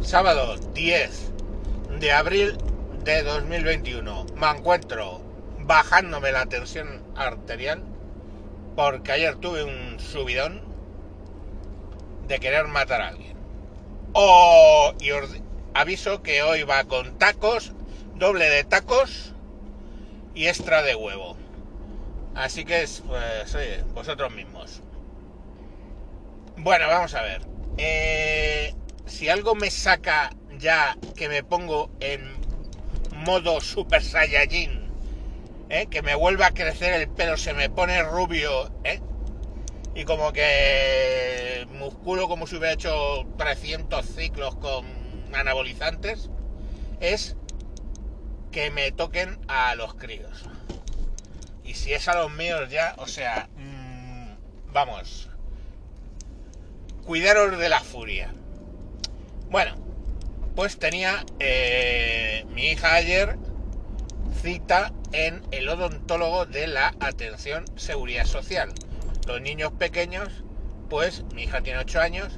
Sábado 10 de abril de 2021. Me encuentro bajándome la tensión arterial porque ayer tuve un subidón de querer matar a alguien. Oh, y os aviso que hoy va con tacos, doble de tacos y extra de huevo. Así que es, pues, oye, vosotros mismos. Bueno, vamos a ver. Eh, si algo me saca ya que me pongo en modo Super Saiyajin, ¿eh? que me vuelve a crecer el pelo, se me pone rubio, ¿eh? y como que musculo como si hubiera hecho 300 ciclos con anabolizantes, es que me toquen a los críos. Y si es a los míos ya, o sea, mmm, vamos, cuidaros de la furia. Bueno, pues tenía eh, mi hija ayer cita en el odontólogo de la atención seguridad social. Los niños pequeños, pues mi hija tiene 8 años,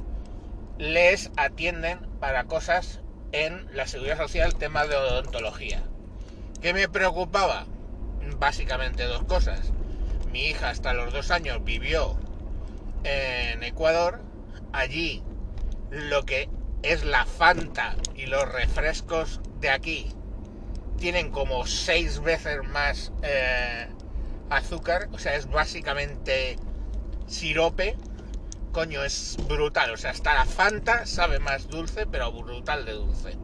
les atienden para cosas en la seguridad social, temas de odontología. ¿Qué me preocupaba? Básicamente dos cosas. Mi hija hasta los dos años vivió en Ecuador. Allí lo que es la Fanta y los refrescos de aquí tienen como seis veces más eh, azúcar, o sea, es básicamente sirope. Coño, es brutal, o sea, hasta la Fanta sabe más dulce, pero brutal de dulce.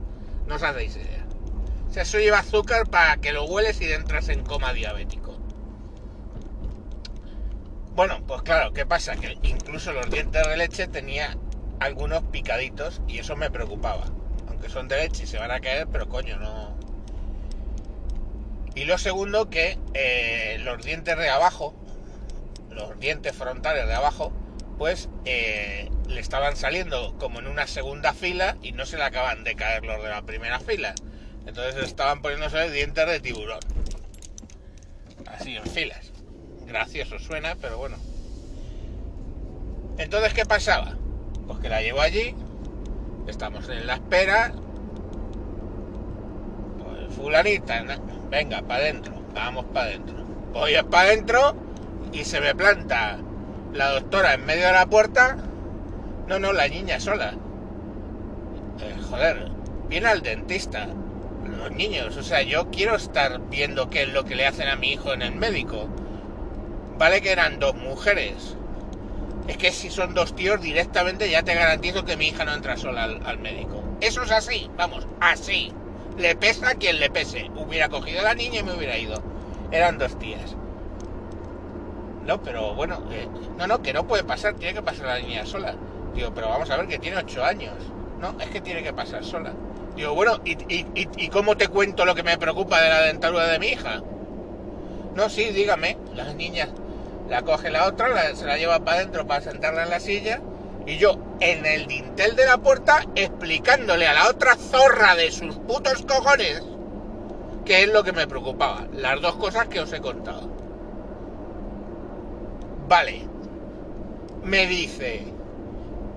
No os hacéis idea. O sea, eso lleva azúcar para que lo hueles y entras en coma diabético. Bueno, pues claro, ¿qué pasa? Que incluso los dientes de leche tenía algunos picaditos y eso me preocupaba. Aunque son de leche y se van a caer, pero coño, no. Y lo segundo, que eh, los dientes de abajo, los dientes frontales de abajo, pues eh, le estaban saliendo como en una segunda fila y no se le acaban de caer los de la primera fila. Entonces estaban poniéndose dientes de tiburón. Así en filas. Gracioso suena, pero bueno. Entonces, ¿qué pasaba? Pues que la llevo allí, estamos en la espera. Pues fulanita, venga, para adentro, vamos para adentro. Voy para adentro y se me planta la doctora en medio de la puerta. No, no, la niña sola. Eh, joder, viene al dentista. Los niños, o sea, yo quiero estar viendo qué es lo que le hacen a mi hijo en el médico. Vale que eran dos mujeres, es que si son dos tíos directamente ya te garantizo que mi hija no entra sola al, médico. Eso es así, vamos, así. Le pesa a quien le pese. Hubiera cogido a la niña y me hubiera ido. Eran dos tías. No, pero bueno, eh, no, no, que no puede pasar, tiene que pasar la niña sola. Digo, pero vamos a ver que tiene ocho años. No, es que tiene que pasar sola. Digo, bueno, ¿y, y, y cómo te cuento lo que me preocupa de la dentadura de mi hija? No, sí, dígame, las niñas la coge la otra, se la lleva para adentro para sentarla en la silla y yo en el dintel de la puerta explicándole a la otra zorra de sus putos cojones qué es lo que me preocupaba. Las dos cosas que os he contado. Vale. Me dice,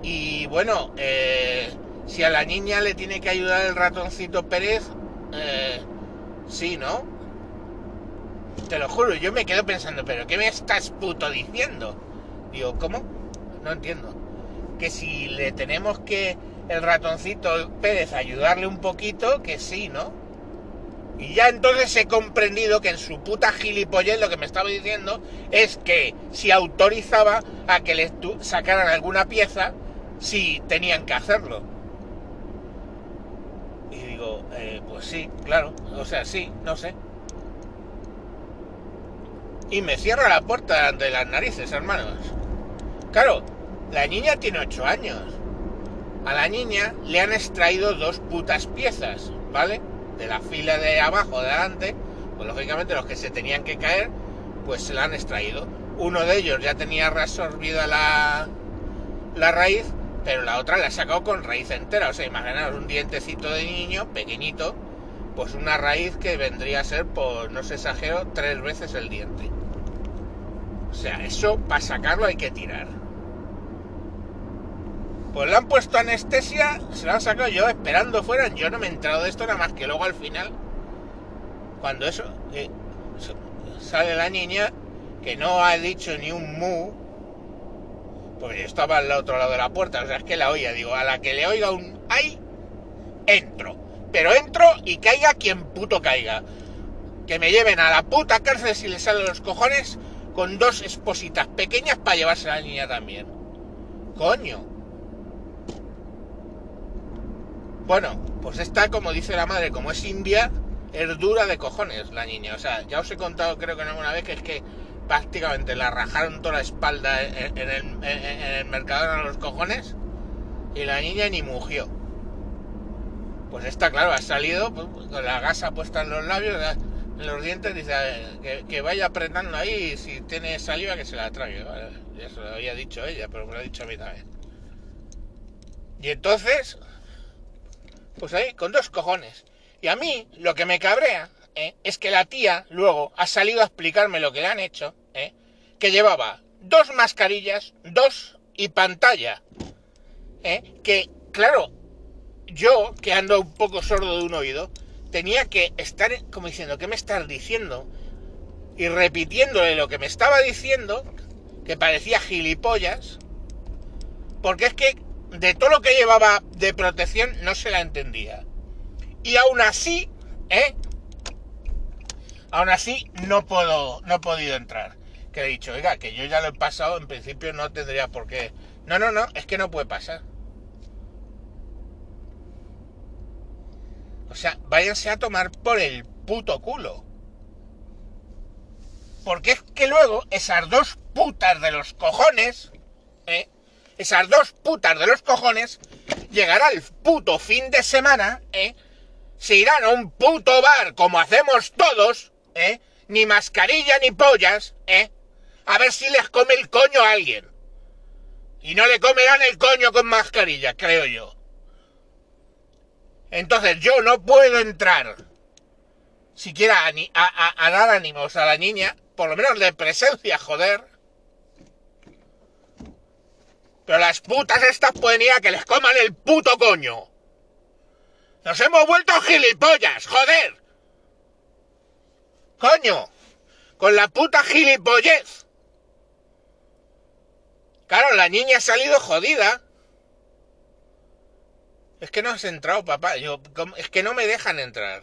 y bueno, eh, si a la niña le tiene que ayudar el ratoncito Pérez, eh, sí, ¿no? Te lo juro, yo me quedo pensando, pero ¿qué me estás puto diciendo? Digo, ¿cómo? No entiendo. Que si le tenemos que el ratoncito Pérez ayudarle un poquito, que sí, ¿no? Y ya entonces he comprendido que en su puta gilipollez lo que me estaba diciendo es que si autorizaba a que le sacaran alguna pieza, si tenían que hacerlo. Y digo, eh, pues sí, claro, o sea, sí, no sé y me cierra la puerta de las narices, hermanos. Claro, la niña tiene 8 años. A la niña le han extraído dos putas piezas, ¿vale? De la fila de abajo, de adelante, pues lógicamente los que se tenían que caer, pues se la han extraído. Uno de ellos ya tenía reabsorbida la, la raíz, pero la otra la ha sacado con raíz entera. O sea, imaginaos un dientecito de niño, pequeñito, pues una raíz que vendría a ser, por no se exagero, tres veces el diente. O sea, eso para sacarlo hay que tirar. Pues le han puesto anestesia, se lo han sacado yo esperando fuera. Yo no me he enterado de esto nada más que luego al final, cuando eso, eh, sale la niña que no ha dicho ni un mu, porque yo estaba al otro lado de la puerta, o sea, es que la oía, digo, a la que le oiga un ay, entro. Pero entro y caiga quien puto caiga. Que me lleven a la puta cárcel si le salen los cojones con dos espositas pequeñas para llevarse a la niña también. Coño. Bueno, pues está como dice la madre, como es india, es dura de cojones la niña. O sea, ya os he contado creo que en alguna vez que es que prácticamente la rajaron toda la espalda en, el, en, el mercado a los cojones y la niña ni mugió. Pues está claro, ha salido pues, con la gasa puesta en los labios, los dientes, dice que, vaya apretando ahí y si tiene saliva que se la trague. Ya se lo había dicho ella, pero me lo ha dicho a mí también. Y entonces, pues ahí, con dos cojones. Y a mí lo que me cabrea ¿eh? es que la tía luego ha salido a explicarme lo que le han hecho, ¿eh? que llevaba dos mascarillas, dos y pantalla. ¿eh? Que, claro, yo, que ando un poco sordo de un oído, tenía que estar como diciendo, ¿qué me estás diciendo? Y repitiéndole lo que me estaba diciendo, que parecía gilipollas, porque es que de todo lo que llevaba de protección no se la entendía. Y aún así, ¿eh? Aún así no puedo, no he podido entrar. Que he dicho, oiga, que yo ya lo he pasado, en principio no tendría por qué. No, no, no, es que no puede pasar. O sea, váyanse a tomar por el puto culo. Porque es que luego esas dos putas de los cojones, ¿eh? esas dos putas de los cojones, llegará el puto fin de semana, ¿eh? se irán a un puto bar como hacemos todos, ¿eh? Ni mascarilla ni pollas, ¿eh? A ver si les come el coño a alguien. Y no le comerán el coño con mascarilla, creo yo. Entonces yo no puedo entrar siquiera a, dar ánimos a la niña, por lo menos de presencia, joder. Pero las putas estas pueden ir a que les coman el puto coño. ¡Nos hemos vuelto gilipollas! ¡Joder! ¡Coño! Con la puta gilipollez. Claro, la niña ha salido jodida. Es que no has entrado, papá. Yo, es que no me dejan entrar.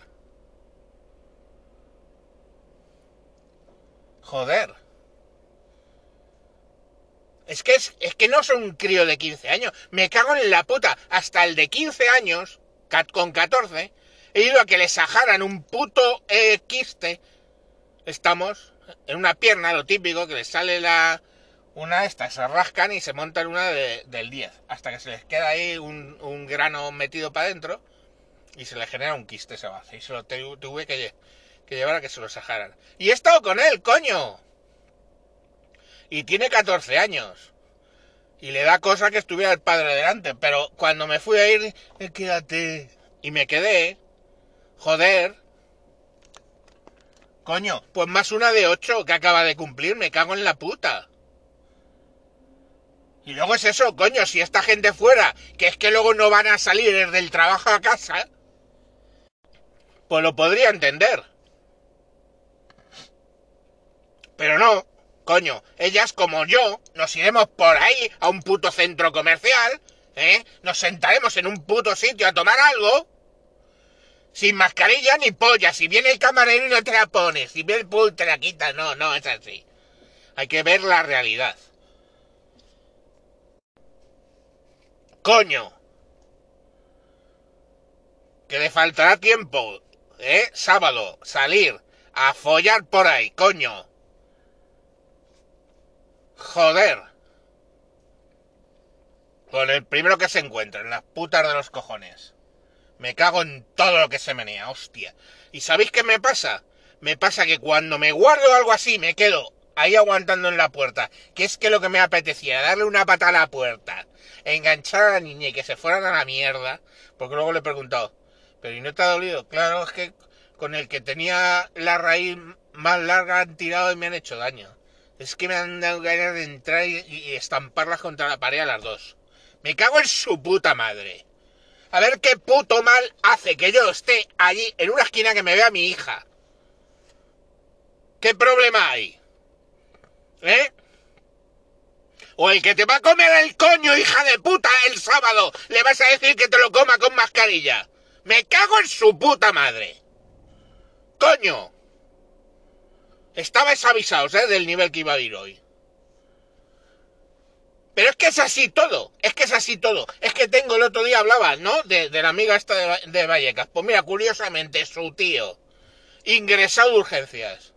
Joder. Es que, es, es que no soy un crío de 15 años. Me cago en la puta. Hasta el de 15 años con 14, he ido a que le sajaran un puto eh, quiste. Estamos en una pierna, lo típico, que les sale la una esta, se rascan y se montan una del 10, hasta que se les queda ahí un, grano metido para adentro y se le genera un quiste esa base. Y se lo tuve que, llevar a que se lo sajaran. Y he estado con él, coño. Y tiene 14 años y le da cosa que estuviera el padre delante. Pero cuando me fui a ir, eh, quédate. Y me quedé. Joder. Coño, pues más una de ocho que acaba de cumplir, me cago en la puta. Y luego es eso, coño, si esta gente fuera, que es que luego no van a salir desde el trabajo a casa, pues lo podría entender. Pero no, Coño, ellas como yo nos iremos por ahí a un puto centro comercial, ¿eh? Nos sentaremos en un puto sitio a tomar algo, sin mascarilla ni polla. Si viene el camarero y no te la pones, si viene el puto te la quitas, no, no, es así. Hay que ver la realidad. Coño. Que le faltará tiempo, ¿eh? Sábado, salir a follar por ahí, coño. Joder. Con el primero que se encuentre, en las putas de los cojones. Me cago en todo lo que se menea, hostia. ¿Y sabéis qué me pasa? Me pasa que cuando me guardo algo así, me quedo ahí aguantando en la puerta, que es que lo que me apetecía, darle una pata a la puerta, enganchar a la niña y que se fueran a la mierda, porque luego le he preguntado, ¿pero y no te ha dolido? Claro, es que con el que tenía la raíz más larga han tirado y me han hecho daño. Es que me han dado ganas de entrar y, estamparlas contra la pared a las dos. Me cago en su puta madre. A ver qué puto mal hace que yo esté allí en una esquina que me vea mi hija. ¿Qué problema hay? ¿Eh? O el que te va a comer el coño, hija de puta, el sábado, le vas a decir que te lo coma con mascarilla. Me cago en su puta madre. Coño. Estabais avisados, ¿eh? Del nivel que iba a ir hoy. Pero es que es así todo, es que es así todo. Es que tengo el otro día hablaba, ¿no? De, la amiga esta de, de, Vallecas. Pues mira, curiosamente, su tío, ingresado de urgencias.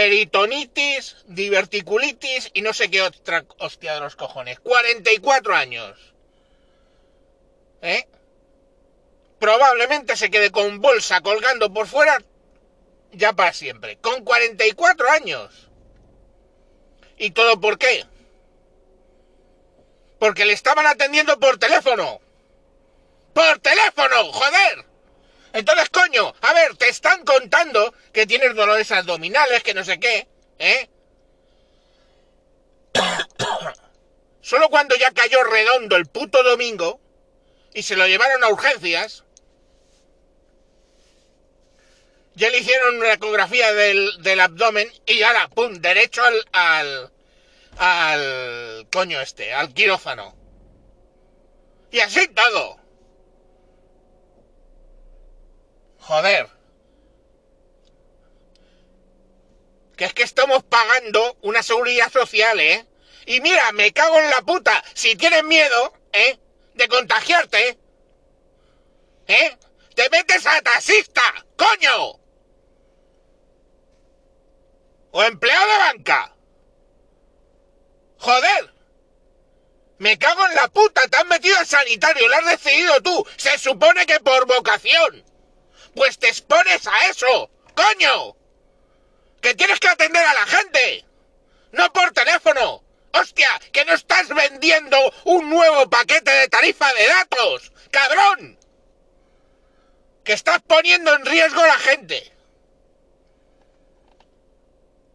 Peritonitis, diverticulitis y no sé qué otra hostia de los cojones. 44 años. ¿Eh? Probablemente se quede con bolsa colgando por fuera ya para siempre. Con 44 años. ¿Y todo por qué? Porque le estaban atendiendo por teléfono. ¡Por teléfono! ¡Joder! Entonces, coño, a ver, te están contando que tienes dolores abdominales, que no sé qué, ¿eh? Solo cuando ya cayó redondo el puto domingo y se lo llevaron a urgencias, ya le hicieron una ecografía del, del abdomen y ahora, pum, derecho al, al, al coño este, al quirófano. Y así todo. Joder. Que es que estamos pagando una seguridad social, ¿eh? Y mira, me cago en la puta. Si tienes miedo, ¿eh? De contagiarte, ¿eh? Te metes a taxista, coño. O empleado de banca. Joder. Me cago en la puta, te has metido al sanitario, lo has decidido tú. Se supone que por vocación. Pues te expones a eso, coño. Que tienes que atender a la gente. No por teléfono. Hostia, que no estás vendiendo un nuevo paquete de tarifa de datos. Cabrón. Que estás poniendo en riesgo a la gente.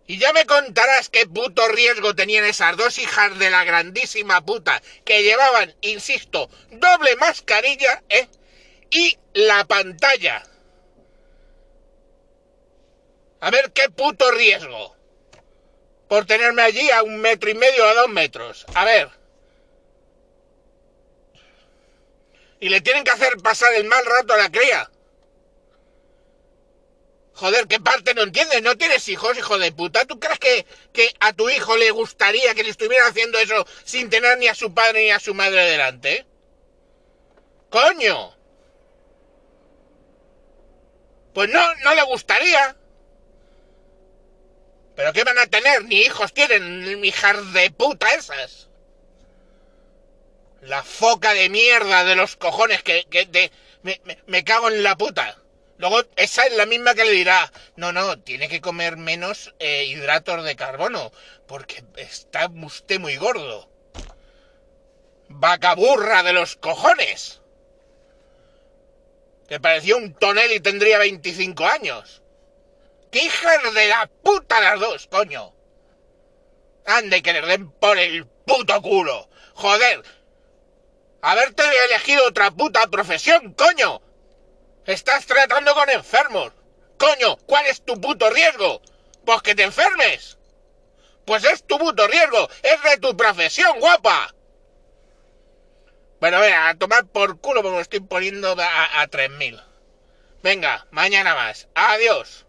Y ya me contarás qué puto riesgo tenían esas dos hijas de la grandísima puta que llevaban, insisto, doble mascarilla, ¿eh? Y la pantalla. A ver qué puto riesgo. Por tenerme allí a un metro y medio a dos metros. A ver. Y le tienen que hacer pasar el mal rato a la cría. Joder, ¿qué parte no entiendes? ¿No tienes hijos, hijo de puta? ¿Tú crees que, que a tu hijo le gustaría que le estuviera haciendo eso sin tener ni a su padre ni a su madre delante? ¡Coño! Pues no, no le gustaría. ¿Pero qué van a tener? Ni hijos tienen, hijas de puta esas. La foca de mierda de los cojones que, que me, me cago en la puta. Luego, esa es la misma que le dirá, no, no, tiene que comer menos eh, hidratos de carbono, porque está usted muy gordo. Vaca burra de los cojones. Que parecía un tonel y tendría 25 años. ¡Qué hijas de la puta las dos, coño! Ande que le den por el puto culo. Joder. Haberte elegido otra puta profesión, coño. Estás tratando con enfermos. Coño, ¿cuál es tu puto riesgo? Pues que te enfermes. Pues es tu puto riesgo. Es de tu profesión, guapa. Bueno, venga, a tomar por culo porque me estoy poniendo a, a 3.000. Venga, mañana más. Adiós.